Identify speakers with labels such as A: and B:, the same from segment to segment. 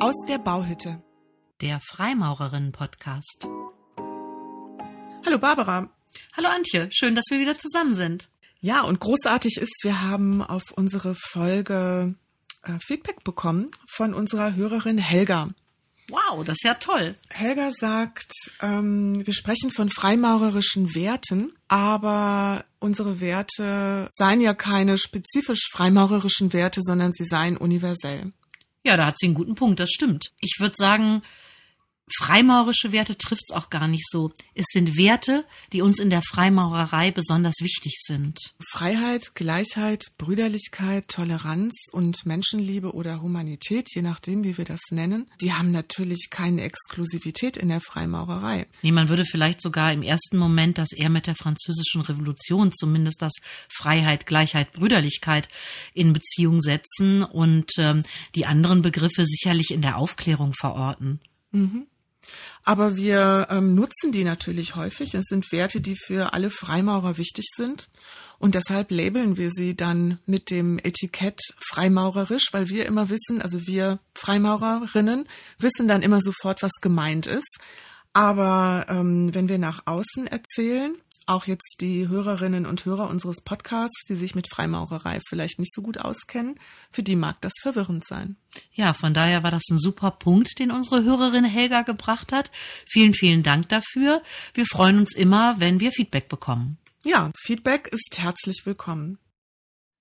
A: Aus der Bauhütte.
B: Der Freimaurerinnen-Podcast.
A: Hallo Barbara.
B: Hallo Antje, schön, dass wir wieder zusammen sind.
A: Ja, und großartig ist, wir haben auf unsere Folge äh, Feedback bekommen von unserer Hörerin Helga.
B: Wow, das ist ja toll.
A: Helga sagt, ähm, wir sprechen von freimaurerischen Werten, aber unsere Werte seien ja keine spezifisch freimaurerischen Werte, sondern sie seien universell.
B: Ja, da hat sie einen guten Punkt, das stimmt. Ich würde sagen, Freimaurische Werte trifft's auch gar nicht so. Es sind Werte, die uns in der Freimaurerei besonders wichtig sind.
A: Freiheit, Gleichheit, Brüderlichkeit, Toleranz und Menschenliebe oder Humanität, je nachdem, wie wir das nennen, die haben natürlich keine Exklusivität in der Freimaurerei.
B: Nee, man würde vielleicht sogar im ersten Moment das eher mit der französischen Revolution zumindest das Freiheit, Gleichheit, Brüderlichkeit in Beziehung setzen und ähm, die anderen Begriffe sicherlich in der Aufklärung verorten.
A: Mhm. Aber wir ähm, nutzen die natürlich häufig. Es sind Werte, die für alle Freimaurer wichtig sind. Und deshalb labeln wir sie dann mit dem Etikett freimaurerisch, weil wir immer wissen, also wir Freimaurerinnen wissen dann immer sofort, was gemeint ist. Aber ähm, wenn wir nach außen erzählen, auch jetzt die Hörerinnen und Hörer unseres Podcasts, die sich mit Freimaurerei vielleicht nicht so gut auskennen, für die mag das verwirrend sein.
B: Ja, von daher war das ein super Punkt, den unsere Hörerin Helga gebracht hat. Vielen, vielen Dank dafür. Wir freuen uns immer, wenn wir Feedback bekommen.
A: Ja, Feedback ist herzlich willkommen.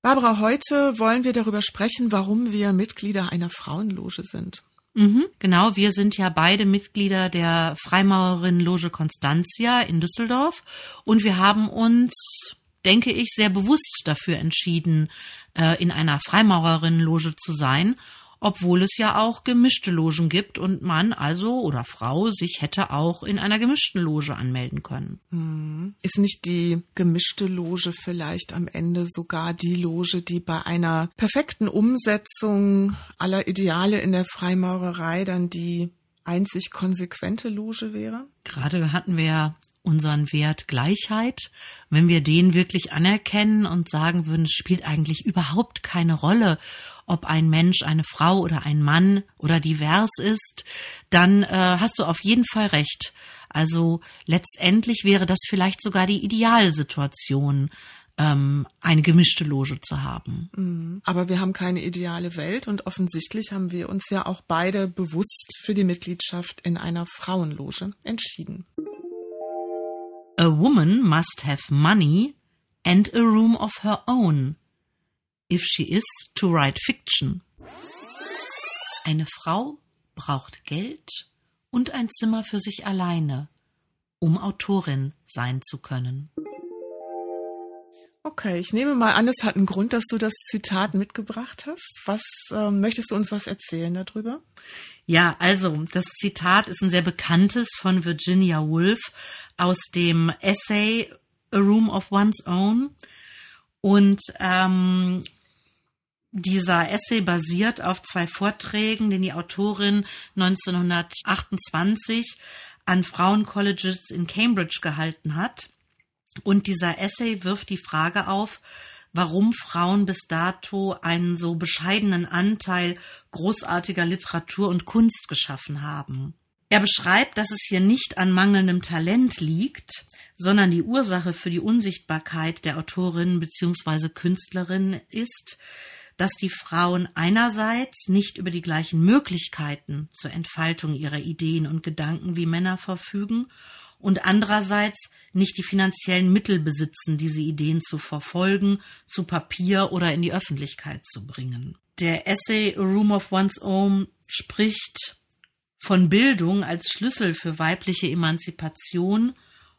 A: Barbara, heute wollen wir darüber sprechen, warum wir Mitglieder einer Frauenloge sind.
B: Mhm, genau, wir sind ja beide Mitglieder der Freimaurerin Loge Constantia in Düsseldorf. Und wir haben uns, denke ich, sehr bewusst dafür entschieden, äh, in einer Freimaurerinnenloge zu sein obwohl es ja auch gemischte Logen gibt und man also oder Frau sich hätte auch in einer gemischten Loge anmelden können.
A: Hm. Ist nicht die gemischte Loge vielleicht am Ende sogar die Loge, die bei einer perfekten Umsetzung aller Ideale in der Freimaurerei dann die einzig konsequente Loge wäre?
B: Gerade hatten wir ja unseren Wert Gleichheit, wenn wir den wirklich anerkennen und sagen würden, es spielt eigentlich überhaupt keine Rolle, ob ein Mensch, eine Frau oder ein Mann oder divers ist, dann äh, hast du auf jeden Fall recht. Also letztendlich wäre das vielleicht sogar die Idealsituation, ähm, eine gemischte Loge zu haben.
A: Mhm. Aber wir haben keine ideale Welt und offensichtlich haben wir uns ja auch beide bewusst für die Mitgliedschaft in einer Frauenloge entschieden.
B: A woman must have money and a room of her own if she is to write fiction. Eine Frau braucht Geld und ein Zimmer für sich alleine, um Autorin sein zu können.
A: Okay, ich nehme mal an, es hat einen Grund, dass du das Zitat mitgebracht hast. Was äh, möchtest du uns was erzählen darüber?
B: Ja, also das Zitat ist ein sehr bekanntes von Virginia Woolf aus dem Essay A Room of One's Own. Und ähm, dieser Essay basiert auf zwei Vorträgen, den die Autorin 1928 an Frauencolleges in Cambridge gehalten hat. Und dieser Essay wirft die Frage auf, warum Frauen bis dato einen so bescheidenen Anteil großartiger Literatur und Kunst geschaffen haben. Er beschreibt, dass es hier nicht an mangelndem Talent liegt, sondern die Ursache für die Unsichtbarkeit der Autorin bzw. Künstlerin ist, dass die Frauen einerseits nicht über die gleichen Möglichkeiten zur Entfaltung ihrer Ideen und Gedanken wie Männer verfügen und andererseits nicht die finanziellen Mittel besitzen, diese Ideen zu verfolgen, zu Papier oder in die Öffentlichkeit zu bringen. Der Essay A Room of One's Own spricht von Bildung als Schlüssel für weibliche Emanzipation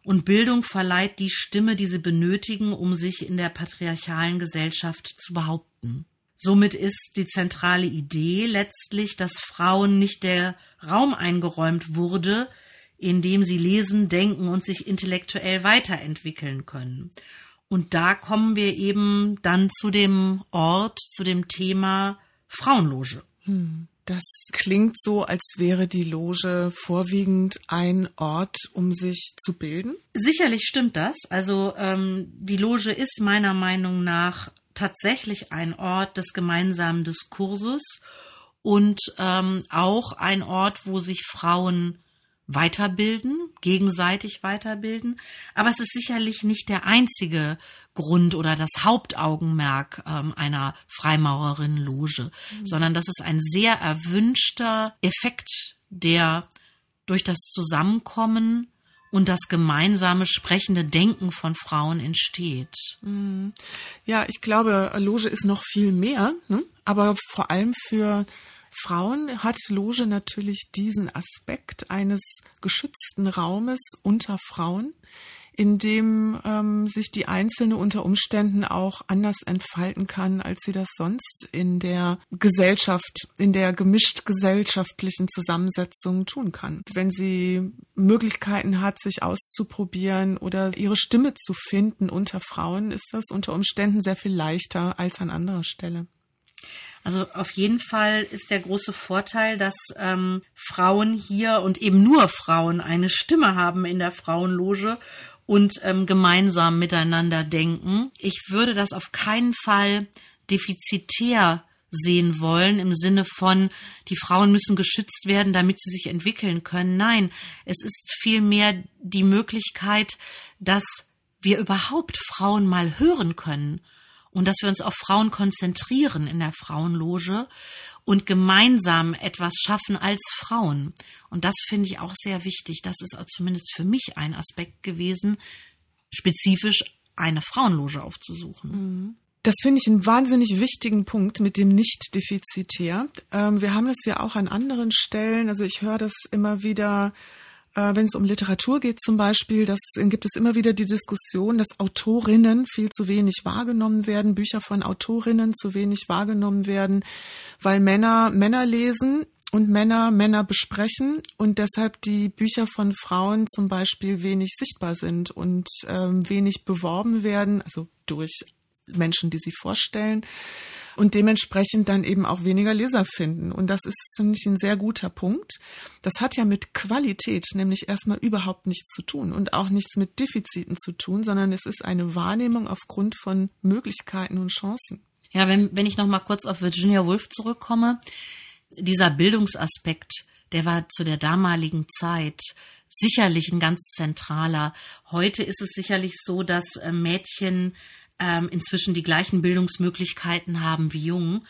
B: und Bildung verleiht die Stimme, die sie benötigen, um sich in der patriarchalen Gesellschaft zu behaupten. Somit ist die zentrale Idee letztlich, dass Frauen nicht der Raum eingeräumt wurde, in dem sie lesen, denken und sich intellektuell weiterentwickeln können. Und da kommen wir eben dann zu dem Ort, zu dem Thema Frauenloge.
A: Hm. Das klingt so, als wäre die Loge vorwiegend ein Ort, um sich zu bilden.
B: Sicherlich stimmt das. Also ähm, die Loge ist meiner Meinung nach tatsächlich ein Ort des gemeinsamen Diskurses und ähm, auch ein Ort, wo sich Frauen weiterbilden, gegenseitig weiterbilden. Aber es ist sicherlich nicht der einzige Grund oder das Hauptaugenmerk ähm, einer Freimaurerin-Loge, mhm. sondern das ist ein sehr erwünschter Effekt, der durch das Zusammenkommen und das gemeinsame sprechende Denken von Frauen entsteht.
A: Mhm. Ja, ich glaube, Loge ist noch viel mehr, ne? aber vor allem für Frauen hat Loge natürlich diesen Aspekt eines geschützten Raumes unter Frauen, in dem ähm, sich die Einzelne unter Umständen auch anders entfalten kann, als sie das sonst in der Gesellschaft, in der gemischt gesellschaftlichen Zusammensetzung tun kann. Wenn sie Möglichkeiten hat, sich auszuprobieren oder ihre Stimme zu finden unter Frauen, ist das unter Umständen sehr viel leichter als an anderer Stelle.
B: Also auf jeden Fall ist der große Vorteil, dass ähm, Frauen hier und eben nur Frauen eine Stimme haben in der Frauenloge und ähm, gemeinsam miteinander denken. Ich würde das auf keinen Fall defizitär sehen wollen im Sinne von, die Frauen müssen geschützt werden, damit sie sich entwickeln können. Nein, es ist vielmehr die Möglichkeit, dass wir überhaupt Frauen mal hören können und dass wir uns auf Frauen konzentrieren in der Frauenloge und gemeinsam etwas schaffen als Frauen. Und das finde ich auch sehr wichtig. Das ist zumindest für mich ein Aspekt gewesen, spezifisch eine Frauenloge aufzusuchen.
A: Mhm. Das finde ich einen wahnsinnig wichtigen Punkt mit dem Nicht-Defizitär. Ähm, wir haben das ja auch an anderen Stellen. Also ich höre das immer wieder wenn es um Literatur geht zum Beispiel, das gibt es immer wieder die Diskussion, dass Autorinnen viel zu wenig wahrgenommen werden, Bücher von Autorinnen zu wenig wahrgenommen werden, weil Männer Männer lesen und Männer Männer besprechen und deshalb die Bücher von Frauen zum Beispiel wenig sichtbar sind und ähm, wenig beworben werden, also durch Menschen, die sie vorstellen und dementsprechend dann eben auch weniger Leser finden. Und das ist, finde ich, ein sehr guter Punkt. Das hat ja mit Qualität nämlich erstmal überhaupt nichts zu tun und auch nichts mit Defiziten zu tun, sondern es ist eine Wahrnehmung aufgrund von Möglichkeiten und Chancen.
B: Ja, wenn, wenn ich noch mal kurz auf Virginia Woolf zurückkomme, dieser Bildungsaspekt, der war zu der damaligen Zeit sicherlich ein ganz zentraler. Heute ist es sicherlich so, dass äh, Mädchen ähm, inzwischen die gleichen Bildungsmöglichkeiten haben wie Jungen.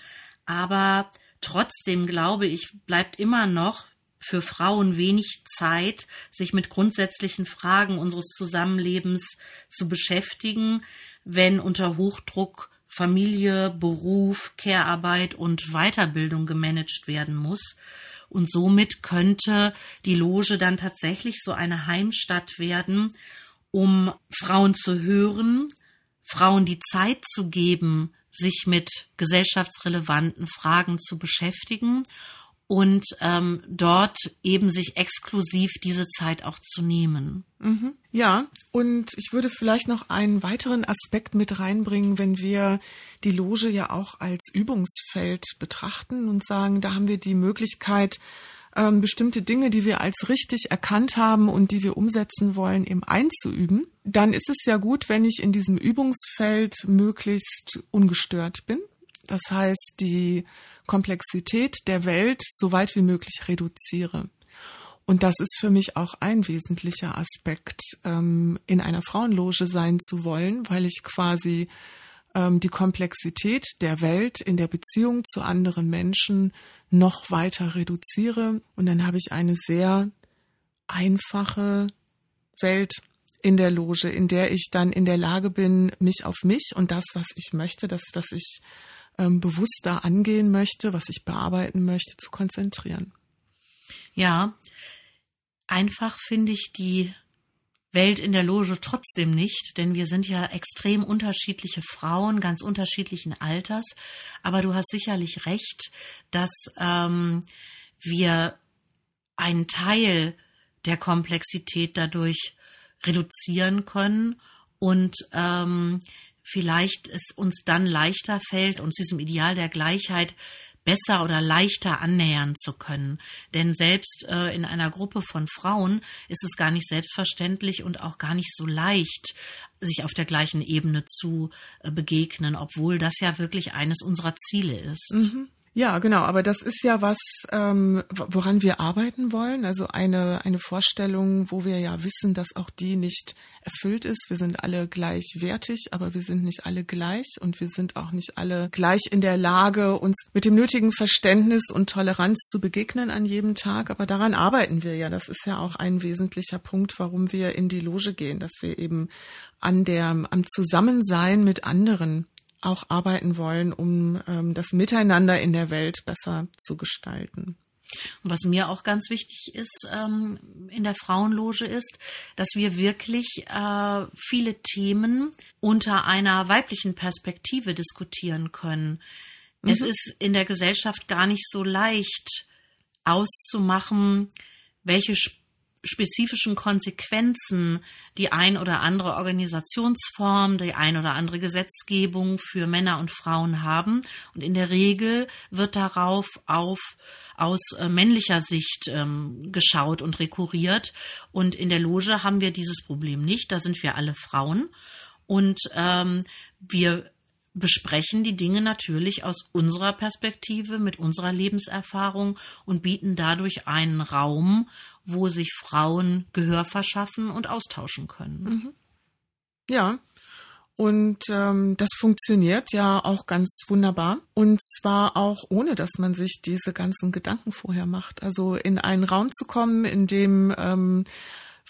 B: Aber trotzdem glaube ich, bleibt immer noch für Frauen wenig Zeit, sich mit grundsätzlichen Fragen unseres Zusammenlebens zu beschäftigen, wenn unter Hochdruck Familie, Beruf, Care-Arbeit und Weiterbildung gemanagt werden muss. Und somit könnte die Loge dann tatsächlich so eine Heimstatt werden, um Frauen zu hören, Frauen die Zeit zu geben, sich mit gesellschaftsrelevanten Fragen zu beschäftigen und ähm, dort eben sich exklusiv diese Zeit auch zu nehmen.
A: Mhm. Ja, und ich würde vielleicht noch einen weiteren Aspekt mit reinbringen, wenn wir die Loge ja auch als Übungsfeld betrachten und sagen, da haben wir die Möglichkeit, ähm, bestimmte Dinge, die wir als richtig erkannt haben und die wir umsetzen wollen, eben einzuüben, dann ist es ja gut, wenn ich in diesem Übungsfeld möglichst ungestört bin. Das heißt, die Komplexität der Welt so weit wie möglich reduziere. Und das ist für mich auch ein wesentlicher Aspekt, ähm, in einer Frauenloge sein zu wollen, weil ich quasi ähm, die Komplexität der Welt in der Beziehung zu anderen Menschen noch weiter reduziere. Und dann habe ich eine sehr einfache Welt in der Loge, in der ich dann in der Lage bin, mich auf mich und das, was ich möchte, das, was ich ähm, bewusster angehen möchte, was ich bearbeiten möchte, zu konzentrieren.
B: Ja, einfach finde ich die Welt in der Loge trotzdem nicht, denn wir sind ja extrem unterschiedliche Frauen, ganz unterschiedlichen Alters. Aber du hast sicherlich recht, dass ähm, wir einen Teil der Komplexität dadurch reduzieren können und ähm, vielleicht es uns dann leichter fällt, uns diesem Ideal der Gleichheit besser oder leichter annähern zu können. Denn selbst äh, in einer Gruppe von Frauen ist es gar nicht selbstverständlich und auch gar nicht so leicht, sich auf der gleichen Ebene zu äh, begegnen, obwohl das ja wirklich eines unserer Ziele ist.
A: Mhm. Ja, genau, aber das ist ja was, ähm, woran wir arbeiten wollen. Also eine, eine Vorstellung, wo wir ja wissen, dass auch die nicht erfüllt ist. Wir sind alle gleichwertig, aber wir sind nicht alle gleich und wir sind auch nicht alle gleich in der Lage, uns mit dem nötigen Verständnis und Toleranz zu begegnen an jedem Tag. Aber daran arbeiten wir ja. Das ist ja auch ein wesentlicher Punkt, warum wir in die Loge gehen, dass wir eben an der, am Zusammensein mit anderen auch arbeiten wollen, um ähm, das Miteinander in der Welt besser zu gestalten.
B: Und was mir auch ganz wichtig ist ähm, in der Frauenloge ist, dass wir wirklich äh, viele Themen unter einer weiblichen Perspektive diskutieren können. Mhm. Es ist in der Gesellschaft gar nicht so leicht auszumachen, welche spezifischen Konsequenzen die ein oder andere Organisationsform, die ein oder andere Gesetzgebung für Männer und Frauen haben. Und in der Regel wird darauf auf aus äh, männlicher Sicht ähm, geschaut und rekurriert. Und in der Loge haben wir dieses Problem nicht. Da sind wir alle Frauen. Und ähm, wir besprechen die Dinge natürlich aus unserer Perspektive, mit unserer Lebenserfahrung und bieten dadurch einen Raum, wo sich Frauen Gehör verschaffen und austauschen können. Mhm.
A: Ja. Und ähm, das funktioniert ja auch ganz wunderbar. Und zwar auch ohne, dass man sich diese ganzen Gedanken vorher macht. Also in einen Raum zu kommen, in dem ähm,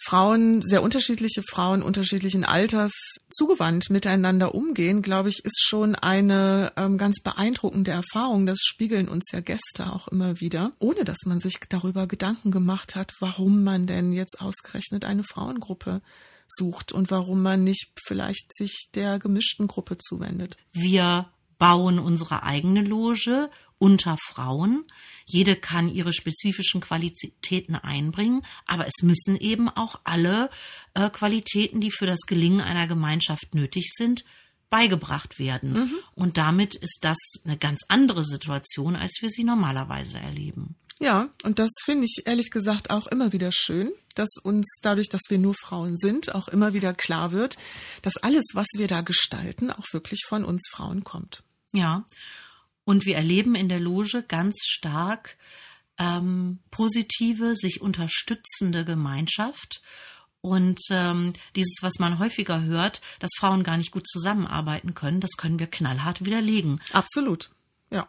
A: Frauen, sehr unterschiedliche Frauen unterschiedlichen Alters zugewandt miteinander umgehen, glaube ich, ist schon eine ähm, ganz beeindruckende Erfahrung. Das spiegeln uns ja Gäste auch immer wieder, ohne dass man sich darüber Gedanken gemacht hat, warum man denn jetzt ausgerechnet eine Frauengruppe sucht und warum man nicht vielleicht sich der gemischten Gruppe zuwendet.
B: Wir bauen unsere eigene Loge unter Frauen. Jede kann ihre spezifischen Qualitäten einbringen, aber es müssen eben auch alle äh, Qualitäten, die für das Gelingen einer Gemeinschaft nötig sind, beigebracht werden. Mhm. Und damit ist das eine ganz andere Situation, als wir sie normalerweise erleben.
A: Ja, und das finde ich ehrlich gesagt auch immer wieder schön, dass uns dadurch, dass wir nur Frauen sind, auch immer wieder klar wird, dass alles, was wir da gestalten, auch wirklich von uns Frauen kommt.
B: Ja, und wir erleben in der Loge ganz stark ähm, positive, sich unterstützende Gemeinschaft. Und ähm, dieses, was man häufiger hört, dass Frauen gar nicht gut zusammenarbeiten können, das können wir knallhart widerlegen.
A: Absolut, ja.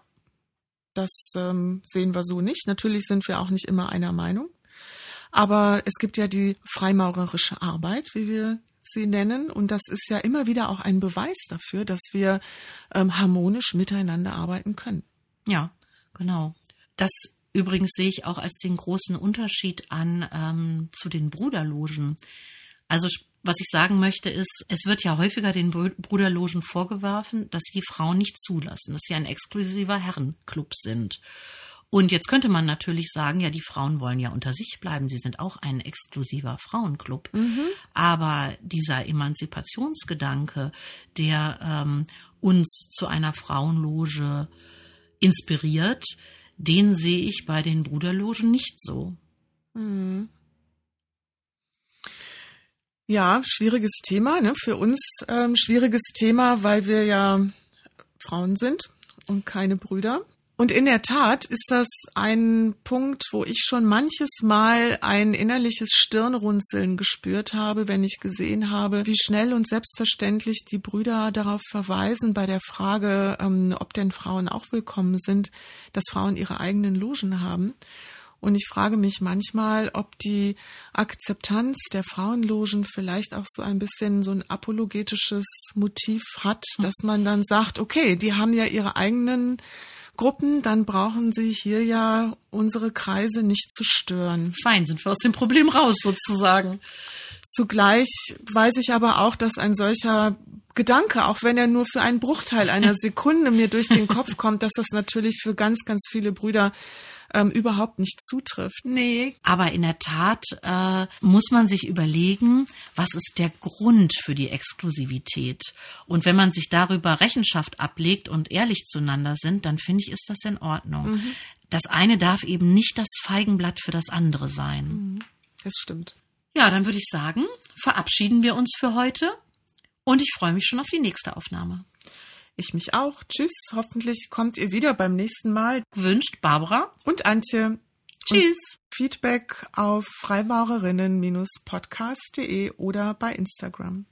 A: Das ähm, sehen wir so nicht. Natürlich sind wir auch nicht immer einer Meinung. Aber es gibt ja die freimaurerische Arbeit, wie wir sie nennen. Und das ist ja immer wieder auch ein Beweis dafür, dass wir ähm, harmonisch miteinander arbeiten können.
B: Ja, genau. Das übrigens sehe ich auch als den großen Unterschied an ähm, zu den Bruderlogen. Also was ich sagen möchte ist, es wird ja häufiger den Bruderlogen vorgeworfen, dass sie Frauen nicht zulassen, dass sie ein exklusiver Herrenclub sind. Und jetzt könnte man natürlich sagen, ja, die Frauen wollen ja unter sich bleiben, sie sind auch ein exklusiver Frauenclub. Mhm. Aber dieser Emanzipationsgedanke, der ähm, uns zu einer Frauenloge inspiriert, den sehe ich bei den Bruderlogen nicht so. Mhm.
A: Ja, schwieriges Thema, ne? Für uns ähm, schwieriges Thema, weil wir ja Frauen sind und keine Brüder. Und in der Tat ist das ein Punkt, wo ich schon manches Mal ein innerliches Stirnrunzeln gespürt habe, wenn ich gesehen habe, wie schnell und selbstverständlich die Brüder darauf verweisen bei der Frage, ähm, ob denn Frauen auch willkommen sind, dass Frauen ihre eigenen Logen haben. Und ich frage mich manchmal, ob die Akzeptanz der Frauenlogen vielleicht auch so ein bisschen so ein apologetisches Motiv hat, dass man dann sagt, okay, die haben ja ihre eigenen Gruppen, dann brauchen sie hier ja unsere Kreise nicht zu stören.
B: Fein, sind wir aus dem Problem raus sozusagen.
A: Zugleich weiß ich aber auch, dass ein solcher Gedanke, auch wenn er nur für einen Bruchteil einer Sekunde mir durch den Kopf kommt, dass das natürlich für ganz, ganz viele Brüder ähm, überhaupt nicht zutrifft.
B: Nee. Aber in der Tat äh, muss man sich überlegen, was ist der Grund für die Exklusivität? Und wenn man sich darüber Rechenschaft ablegt und ehrlich zueinander sind, dann finde ich, ist das in Ordnung. Mhm. Das eine darf eben nicht das Feigenblatt für das andere sein. Mhm.
A: Das stimmt.
B: Ja, dann würde ich sagen, verabschieden wir uns für heute und ich freue mich schon auf die nächste Aufnahme.
A: Ich mich auch. Tschüss. Hoffentlich kommt ihr wieder beim nächsten Mal.
B: Wünscht Barbara
A: und Antje.
B: Tschüss.
A: Und Feedback auf freimaurerinnen-podcast.de oder bei Instagram.